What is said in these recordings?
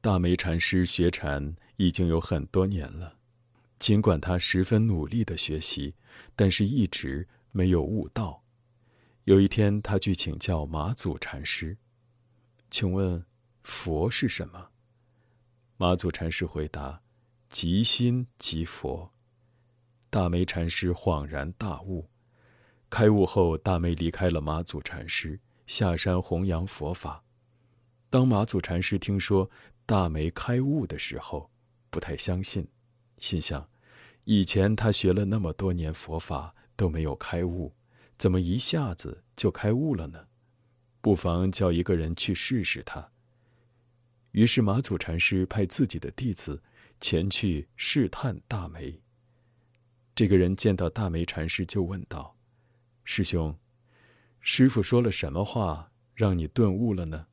大梅禅师学禅已经有很多年了，尽管他十分努力的学习，但是一直没有悟道。有一天，他去请教马祖禅师：“请问，佛是什么？”马祖禅师回答：“即心即佛。”大梅禅师恍然大悟。开悟后，大梅离开了马祖禅师，下山弘扬佛法。当马祖禅师听说大梅开悟的时候，不太相信，心想：以前他学了那么多年佛法都没有开悟，怎么一下子就开悟了呢？不妨叫一个人去试试他。于是马祖禅师派自己的弟子前去试探大梅。这个人见到大梅禅师，就问道。师兄，师傅说了什么话，让你顿悟了呢？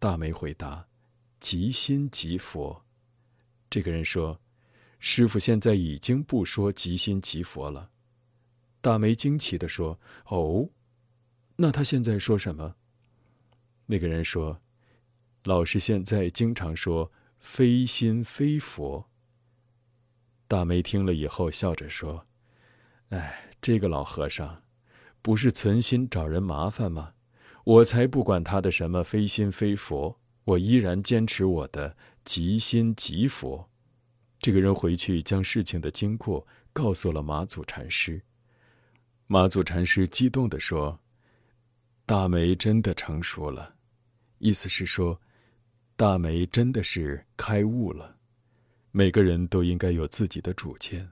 大梅回答：“即心即佛。”这个人说：“师傅现在已经不说即心即佛了。”大梅惊奇地说：“哦，那他现在说什么？”那个人说：“老师现在经常说非心非佛。”大梅听了以后，笑着说：“哎。”这个老和尚，不是存心找人麻烦吗？我才不管他的什么非心非佛，我依然坚持我的即心即佛。这个人回去将事情的经过告诉了马祖禅师。马祖禅师激动地说：“大梅真的成熟了，意思是说，大梅真的是开悟了。每个人都应该有自己的主见。”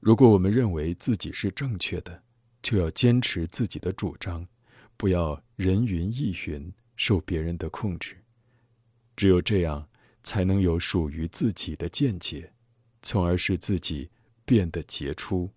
如果我们认为自己是正确的，就要坚持自己的主张，不要人云亦云，受别人的控制。只有这样，才能有属于自己的见解，从而使自己变得杰出。